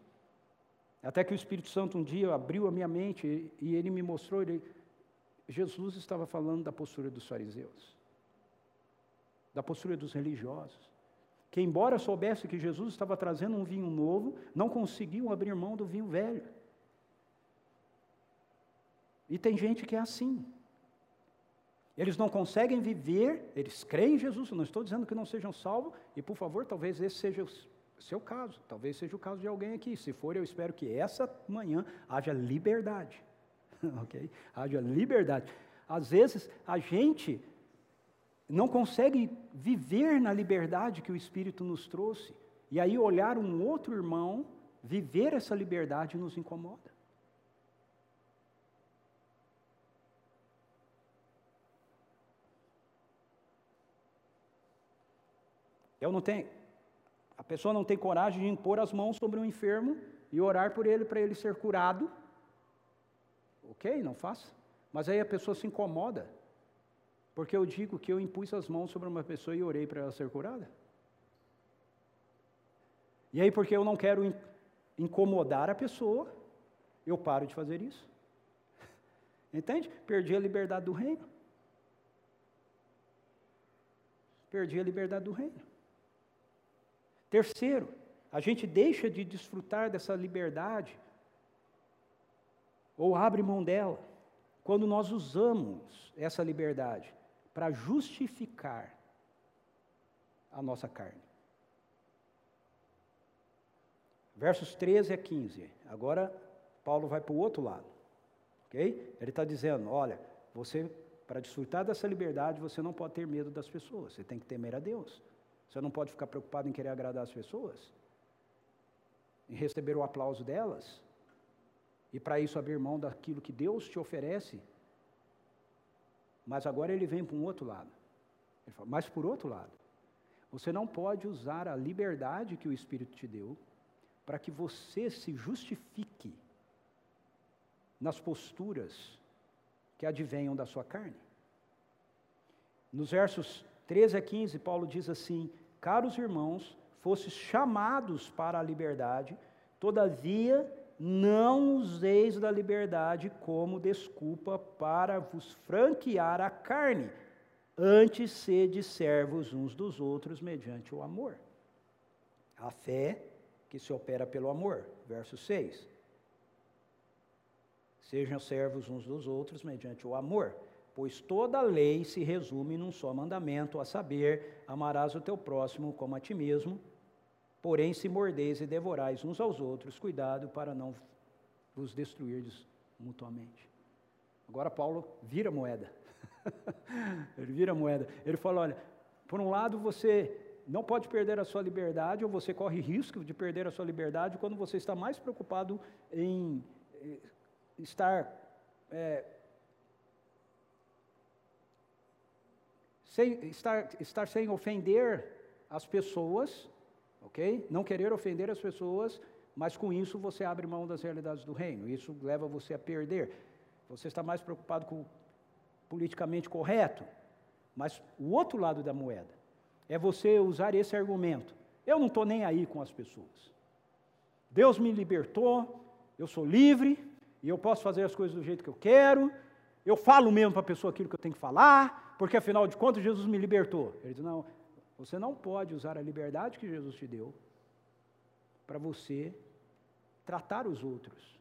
S2: Até que o Espírito Santo um dia abriu a minha mente e ele me mostrou, ele, Jesus estava falando da postura dos fariseus, da postura dos religiosos, que embora soubesse que Jesus estava trazendo um vinho novo, não conseguiam abrir mão do vinho velho. E tem gente que é assim. Eles não conseguem viver, eles creem em Jesus, eu não estou dizendo que não sejam salvos, e por favor, talvez esse seja seu caso, talvez seja o caso de alguém aqui. Se for, eu espero que essa manhã haja liberdade. ok? Haja liberdade. Às vezes a gente não consegue viver na liberdade que o Espírito nos trouxe. E aí olhar um outro irmão viver essa liberdade nos incomoda. Eu não tenho, a pessoa não tem coragem de impor as mãos sobre um enfermo e orar por ele para ele ser curado. Ok, não faça. Mas aí a pessoa se incomoda, porque eu digo que eu impus as mãos sobre uma pessoa e orei para ela ser curada. E aí, porque eu não quero incomodar a pessoa, eu paro de fazer isso. Entende? Perdi a liberdade do reino. Perdi a liberdade do reino. Terceiro, a gente deixa de desfrutar dessa liberdade ou abre mão dela quando nós usamos essa liberdade para justificar a nossa carne. Versos 13 a 15. Agora, Paulo vai para o outro lado. Ok? Ele está dizendo: olha, você, para desfrutar dessa liberdade, você não pode ter medo das pessoas, você tem que temer a Deus. Você não pode ficar preocupado em querer agradar as pessoas, em receber o aplauso delas, e para isso abrir mão daquilo que Deus te oferece. Mas agora ele vem para um outro lado. Ele fala, mas por outro lado, você não pode usar a liberdade que o Espírito te deu para que você se justifique nas posturas que advenham da sua carne. Nos versos 13 a 15, Paulo diz assim: caros irmãos, fostes chamados para a liberdade, todavia não useis da liberdade como desculpa para vos franquear a carne. Antes sede servos uns dos outros mediante o amor. A fé que se opera pelo amor. Verso 6. Sejam servos uns dos outros mediante o amor, pois toda a lei se resume num só mandamento, a saber, amarás o teu próximo como a ti mesmo. Porém, se mordeis e devorais uns aos outros, cuidado para não vos destruirdes mutuamente. Agora Paulo vira moeda. ele vira moeda. Ele fala: olha, por um lado você não pode perder a sua liberdade, ou você corre risco de perder a sua liberdade quando você está mais preocupado em eh, estar é, sem, estar, estar sem ofender as pessoas, ok? Não querer ofender as pessoas, mas com isso você abre mão das realidades do reino. Isso leva você a perder. Você está mais preocupado com o politicamente correto, mas o outro lado da moeda é você usar esse argumento. Eu não estou nem aí com as pessoas. Deus me libertou, eu sou livre, e eu posso fazer as coisas do jeito que eu quero, eu falo mesmo para a pessoa aquilo que eu tenho que falar, porque afinal de contas Jesus me libertou. Ele diz: não, você não pode usar a liberdade que Jesus te deu para você tratar os outros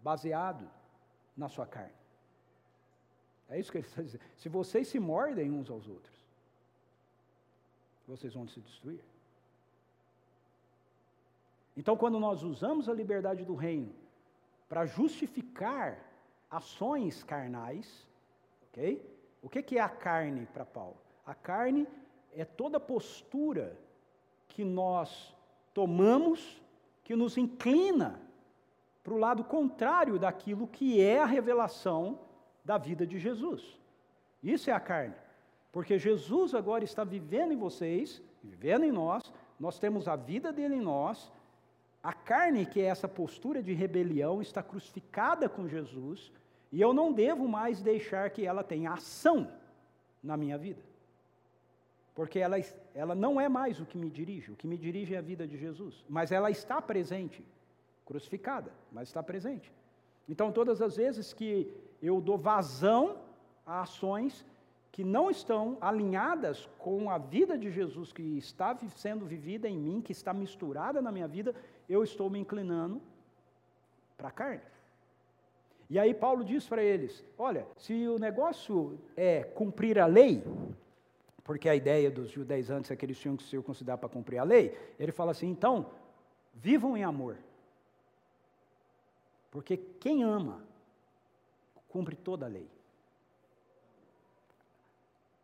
S2: baseado na sua carne. É isso que ele está dizendo. Se vocês se mordem uns aos outros, vocês vão se destruir. Então, quando nós usamos a liberdade do reino para justificar ações carnais, ok? O que, que é a carne para Paulo? A carne é toda postura que nós tomamos que nos inclina para o lado contrário daquilo que é a revelação da vida de Jesus. Isso é a carne. Porque Jesus agora está vivendo em vocês, vivendo em nós, nós temos a vida dele em nós, a carne, que é essa postura de rebelião, está crucificada com Jesus, e eu não devo mais deixar que ela tenha ação na minha vida. Porque ela, ela não é mais o que me dirige, o que me dirige é a vida de Jesus, mas ela está presente, crucificada, mas está presente. Então, todas as vezes que eu dou vazão a ações que não estão alinhadas com a vida de Jesus que está sendo vivida em mim, que está misturada na minha vida, eu estou me inclinando para a carne. E aí Paulo diz para eles: olha, se o negócio é cumprir a lei, porque a ideia dos judaizantes é que eles tinham que se circuncidar para cumprir a lei, ele fala assim: então, vivam em amor. Porque quem ama, cumpre toda a lei.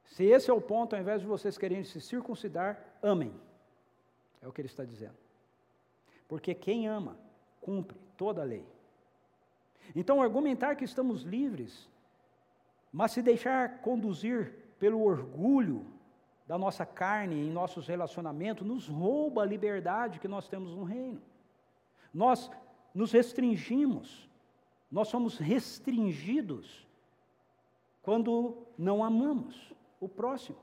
S2: Se esse é o ponto, ao invés de vocês quererem se circuncidar, amem. É o que ele está dizendo. Porque quem ama, cumpre toda a lei. Então, argumentar que estamos livres, mas se deixar conduzir pelo orgulho da nossa carne em nossos relacionamentos, nos rouba a liberdade que nós temos no reino. Nós nos restringimos, nós somos restringidos quando não amamos o próximo,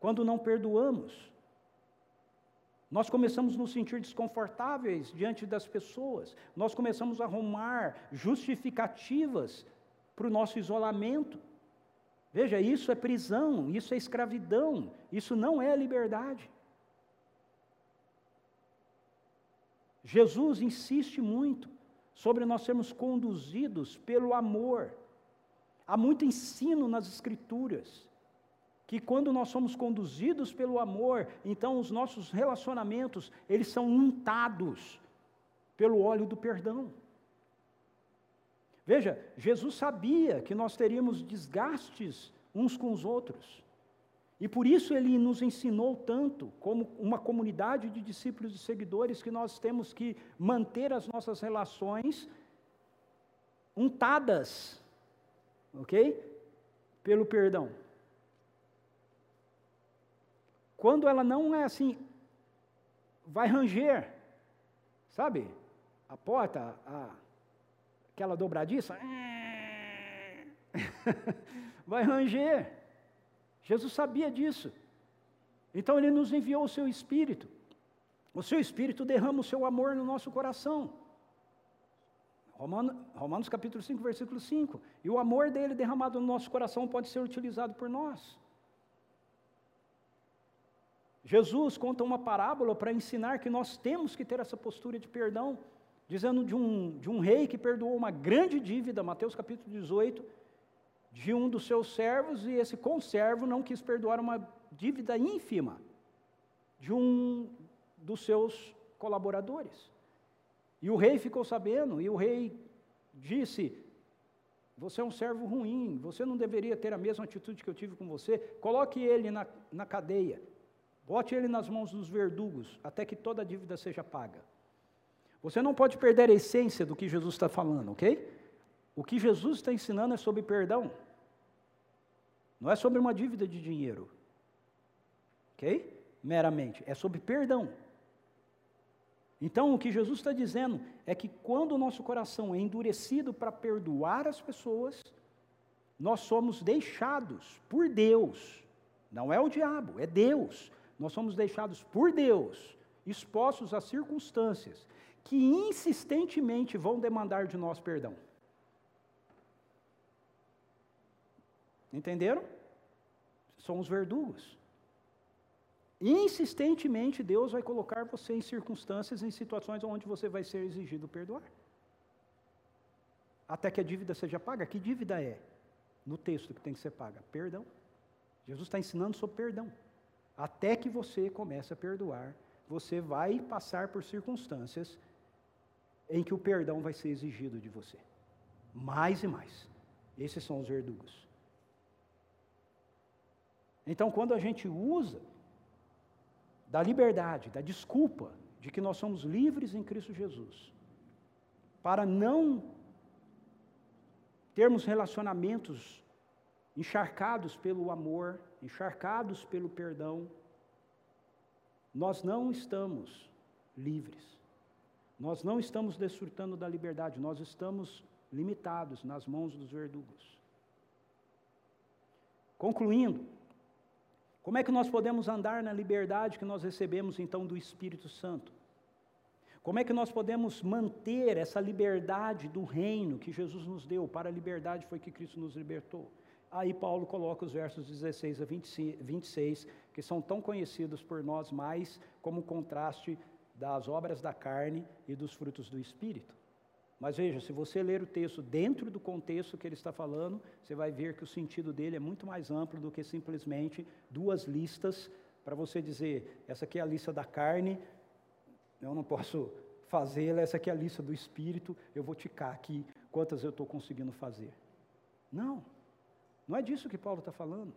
S2: quando não perdoamos, nós começamos a nos sentir desconfortáveis diante das pessoas, nós começamos a arrumar justificativas para o nosso isolamento. Veja, isso é prisão, isso é escravidão, isso não é liberdade. Jesus insiste muito sobre nós sermos conduzidos pelo amor. Há muito ensino nas Escrituras que quando nós somos conduzidos pelo amor, então os nossos relacionamentos, eles são untados pelo óleo do perdão. Veja, Jesus sabia que nós teríamos desgastes uns com os outros. E por isso ele nos ensinou tanto, como uma comunidade de discípulos e seguidores, que nós temos que manter as nossas relações untadas, ok? Pelo perdão. Quando ela não é assim, vai ranger, sabe? A porta, a, aquela dobradiça, vai ranger. Jesus sabia disso. Então ele nos enviou o seu Espírito. O seu Espírito derrama o seu amor no nosso coração. Romanos, Romanos capítulo 5, versículo 5. E o amor dele derramado no nosso coração pode ser utilizado por nós. Jesus conta uma parábola para ensinar que nós temos que ter essa postura de perdão, dizendo de um, de um rei que perdoou uma grande dívida, Mateus capítulo 18, de um dos seus servos, e esse conservo não quis perdoar uma dívida ínfima de um dos seus colaboradores. E o rei ficou sabendo, e o rei disse: Você é um servo ruim, você não deveria ter a mesma atitude que eu tive com você. Coloque ele na, na cadeia, bote ele nas mãos dos verdugos, até que toda a dívida seja paga. Você não pode perder a essência do que Jesus está falando, ok? O que Jesus está ensinando é sobre perdão, não é sobre uma dívida de dinheiro, ok? Meramente, é sobre perdão. Então, o que Jesus está dizendo é que quando o nosso coração é endurecido para perdoar as pessoas, nós somos deixados por Deus, não é o diabo, é Deus. Nós somos deixados por Deus, expostos a circunstâncias que insistentemente vão demandar de nós perdão. Entenderam? São os verdugos. Insistentemente, Deus vai colocar você em circunstâncias, em situações onde você vai ser exigido perdoar. Até que a dívida seja paga. Que dívida é? No texto que tem que ser paga. Perdão. Jesus está ensinando sobre perdão. Até que você comece a perdoar, você vai passar por circunstâncias em que o perdão vai ser exigido de você. Mais e mais. Esses são os verdugos. Então, quando a gente usa da liberdade, da desculpa de que nós somos livres em Cristo Jesus, para não termos relacionamentos encharcados pelo amor, encharcados pelo perdão, nós não estamos livres. Nós não estamos desfrutando da liberdade, nós estamos limitados nas mãos dos verdugos. Concluindo, como é que nós podemos andar na liberdade que nós recebemos então do Espírito Santo? Como é que nós podemos manter essa liberdade do reino que Jesus nos deu? Para a liberdade foi que Cristo nos libertou. Aí Paulo coloca os versos 16 a 26, que são tão conhecidos por nós mais como contraste das obras da carne e dos frutos do Espírito. Mas veja, se você ler o texto dentro do contexto que ele está falando, você vai ver que o sentido dele é muito mais amplo do que simplesmente duas listas para você dizer, essa aqui é a lista da carne, eu não posso fazê-la, essa aqui é a lista do espírito, eu vou ticar aqui quantas eu estou conseguindo fazer. Não, não é disso que Paulo está falando.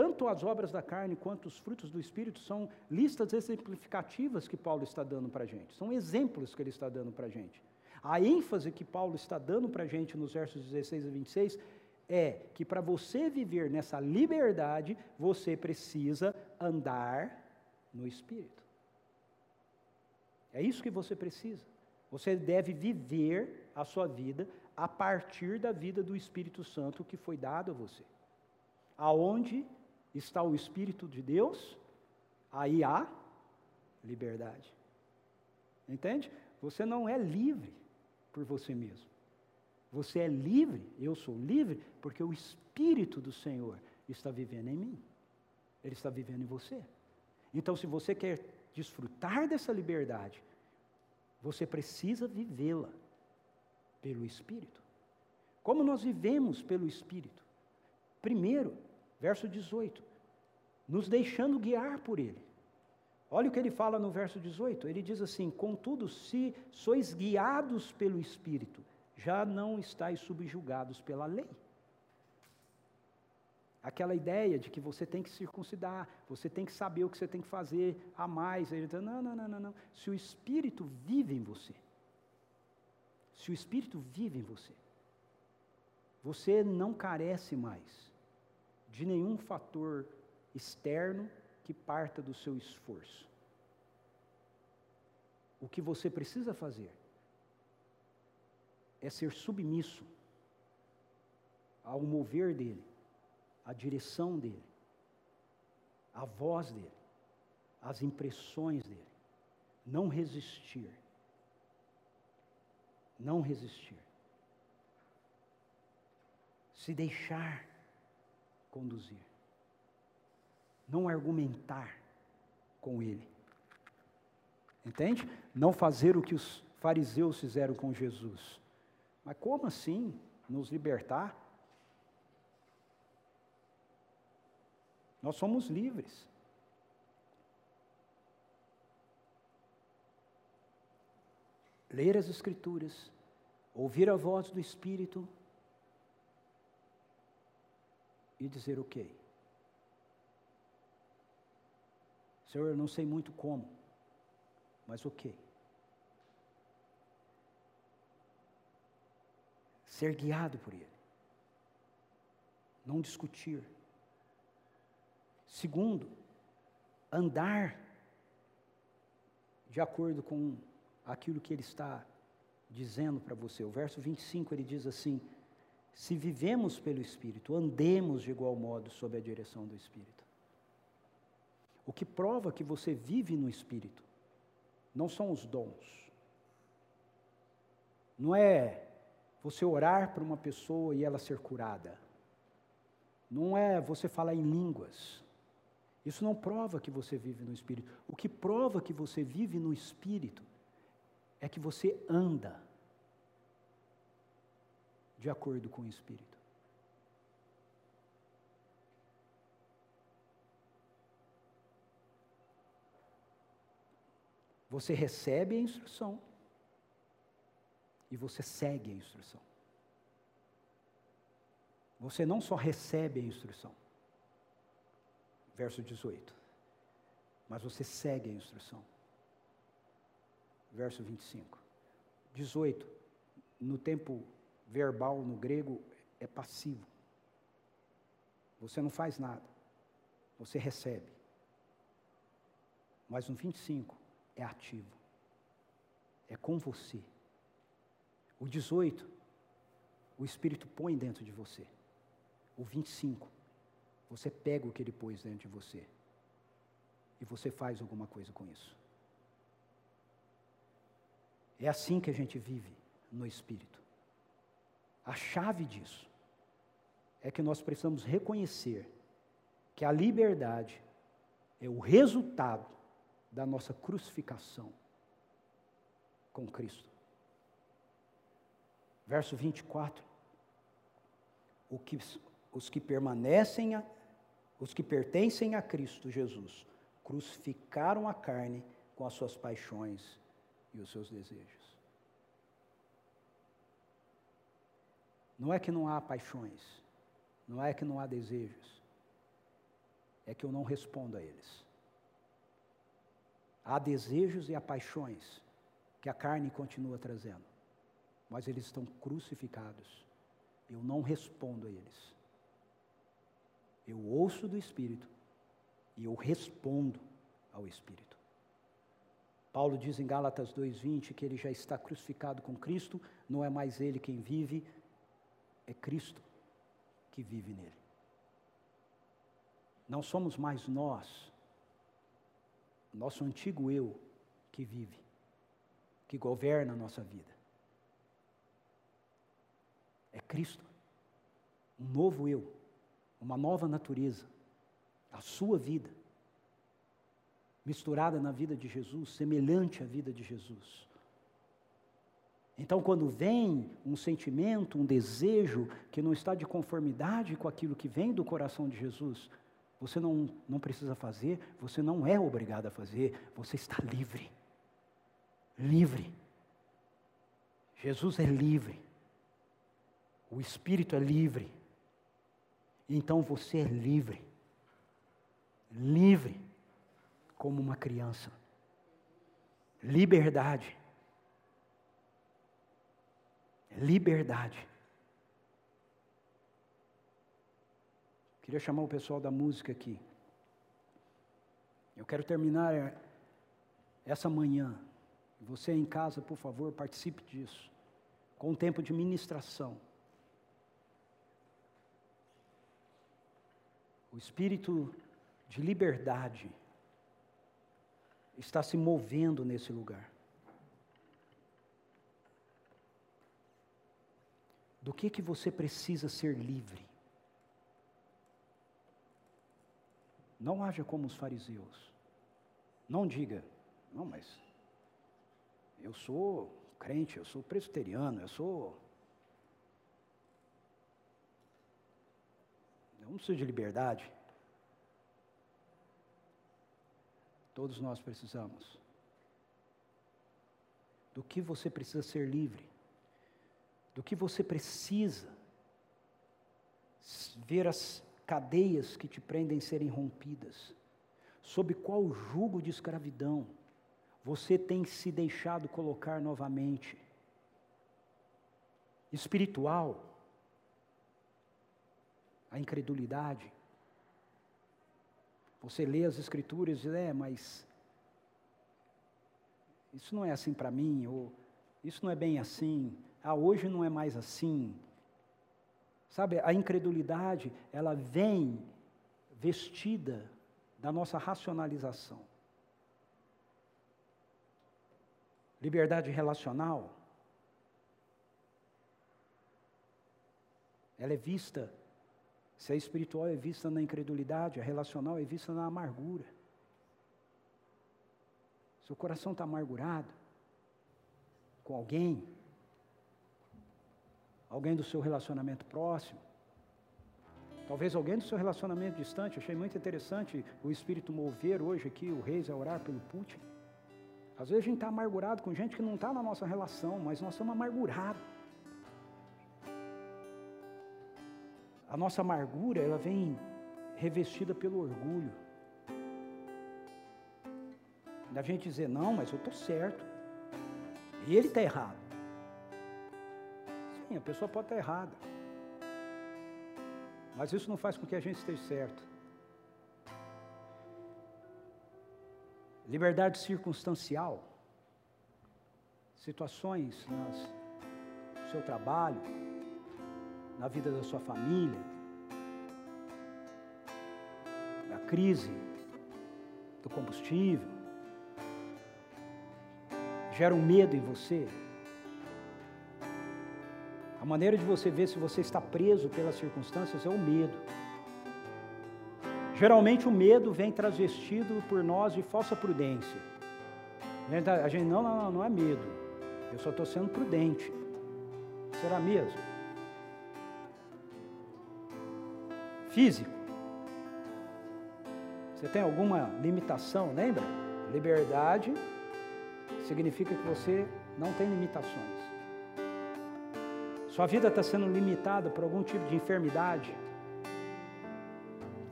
S2: Tanto as obras da carne quanto os frutos do Espírito são listas exemplificativas que Paulo está dando para a gente, são exemplos que ele está dando para a gente. A ênfase que Paulo está dando para a gente nos versos 16 a 26 é que para você viver nessa liberdade, você precisa andar no Espírito. É isso que você precisa. Você deve viver a sua vida a partir da vida do Espírito Santo que foi dado a você. Aonde está o Espírito de Deus, aí há liberdade. Entende? Você não é livre por você mesmo. Você é livre, eu sou livre, porque o Espírito do Senhor está vivendo em mim. Ele está vivendo em você. Então, se você quer desfrutar dessa liberdade, você precisa vivê-la pelo Espírito. Como nós vivemos pelo Espírito? Primeiro, verso 18, nos deixando guiar por Ele. Olha o que ele fala no verso 18. Ele diz assim: Contudo, se sois guiados pelo Espírito, já não estáis subjugados pela lei. Aquela ideia de que você tem que circuncidar, você tem que saber o que você tem que fazer a mais. Ele diz: não, não, não, não, não. Se o Espírito vive em você, se o Espírito vive em você, você não carece mais de nenhum fator externo que parta do seu esforço. O que você precisa fazer é ser submisso ao mover dele, à direção dele, à voz dele, às impressões dele. Não resistir. Não resistir. Se deixar conduzir. Não argumentar com ele. Entende? Não fazer o que os fariseus fizeram com Jesus. Mas como assim nos libertar? Nós somos livres. Ler as Escrituras, ouvir a voz do Espírito e dizer ok. Senhor, eu não sei muito como, mas ok. Ser guiado por Ele. Não discutir. Segundo, andar de acordo com aquilo que Ele está dizendo para você. O verso 25 ele diz assim: Se vivemos pelo Espírito, andemos de igual modo sob a direção do Espírito. O que prova que você vive no Espírito não são os dons. Não é você orar para uma pessoa e ela ser curada. Não é você falar em línguas. Isso não prova que você vive no Espírito. O que prova que você vive no Espírito é que você anda de acordo com o Espírito. Você recebe a instrução e você segue a instrução. Você não só recebe a instrução, verso 18, mas você segue a instrução. Verso 25. 18, no tempo verbal, no grego, é passivo. Você não faz nada, você recebe. Mas no 25, é ativo. É com você. O 18, o Espírito põe dentro de você. O 25, você pega o que ele pôs dentro de você. E você faz alguma coisa com isso. É assim que a gente vive no Espírito. A chave disso é que nós precisamos reconhecer que a liberdade é o resultado da nossa crucificação com Cristo. Verso 24. O que, os que permanecem, a, os que pertencem a Cristo Jesus, crucificaram a carne com as suas paixões e os seus desejos. Não é que não há paixões, não é que não há desejos, é que eu não respondo a eles. Há desejos e há paixões que a carne continua trazendo, mas eles estão crucificados. Eu não respondo a eles. Eu ouço do Espírito e eu respondo ao Espírito. Paulo diz em Gálatas 2:20 que ele já está crucificado com Cristo, não é mais ele quem vive, é Cristo que vive nele. Não somos mais nós nosso antigo eu que vive, que governa a nossa vida. É Cristo, um novo eu, uma nova natureza, a sua vida, misturada na vida de Jesus, semelhante à vida de Jesus. Então, quando vem um sentimento, um desejo que não está de conformidade com aquilo que vem do coração de Jesus, você não, não precisa fazer, você não é obrigado a fazer, você está livre. Livre. Jesus é livre. O Espírito é livre. Então você é livre. Livre como uma criança. Liberdade. Liberdade. Queria chamar o pessoal da música aqui. Eu quero terminar eh, essa manhã. Você em casa, por favor, participe disso. Com um tempo de ministração. O espírito de liberdade está se movendo nesse lugar. Do que que você precisa ser livre? Não haja como os fariseus. Não diga, não, mas eu sou crente, eu sou presbiteriano, eu sou. Eu não preciso de liberdade. Todos nós precisamos. Do que você precisa ser livre? Do que você precisa ver as cadeias que te prendem serem rompidas? Sob qual jugo de escravidão você tem se deixado colocar novamente? Espiritual, a incredulidade, você lê as escrituras e diz, é, mas isso não é assim para mim, ou isso não é bem assim, ah, hoje não é mais assim. Sabe, a incredulidade, ela vem vestida da nossa racionalização. Liberdade relacional, ela é vista se a espiritual é vista na incredulidade, a relacional é vista na amargura. Seu coração está amargurado com alguém, alguém do seu relacionamento próximo, talvez alguém do seu relacionamento distante. achei muito interessante o Espírito mover hoje aqui o Reis a orar pelo Putin. Às vezes a gente está amargurado com gente que não está na nossa relação, mas nós estamos amargurados. A nossa amargura, ela vem revestida pelo orgulho. Da gente dizer, não, mas eu estou certo. E ele está errado. A pessoa pode estar errada. Mas isso não faz com que a gente esteja certo. Liberdade circunstancial. Situações no seu trabalho, na vida da sua família, da crise do combustível, gera um medo em você. A maneira de você ver se você está preso pelas circunstâncias é o medo. Geralmente o medo vem transvestido por nós de falsa prudência. A gente, não, não, não, não é medo. Eu só estou sendo prudente. Será mesmo? físico. Você tem alguma limitação, lembra? Liberdade significa que você não tem limitações. Sua vida está sendo limitada por algum tipo de enfermidade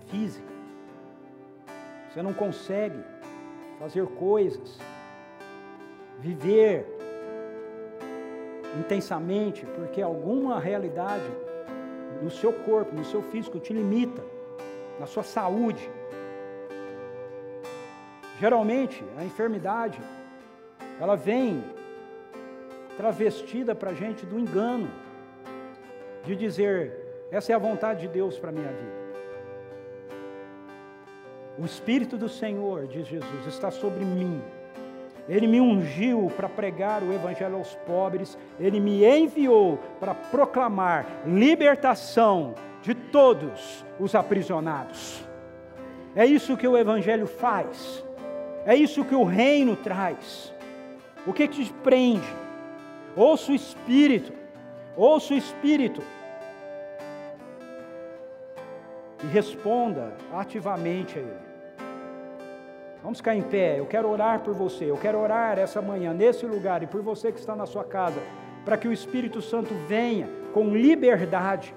S2: física. Você não consegue fazer coisas, viver intensamente, porque alguma realidade no seu corpo, no seu físico, te limita, na sua saúde. Geralmente, a enfermidade, ela vem travestida para a gente do engano, de dizer: essa é a vontade de Deus para a minha vida. O Espírito do Senhor, diz Jesus, está sobre mim ele me ungiu para pregar o Evangelho aos pobres, Ele me enviou para proclamar libertação de todos os aprisionados. É isso que o Evangelho faz, é isso que o reino traz. O que te prende? Ouça o Espírito, ouça o Espírito e responda ativamente a Ele. Vamos ficar em pé. Eu quero orar por você. Eu quero orar essa manhã nesse lugar e por você que está na sua casa, para que o Espírito Santo venha com liberdade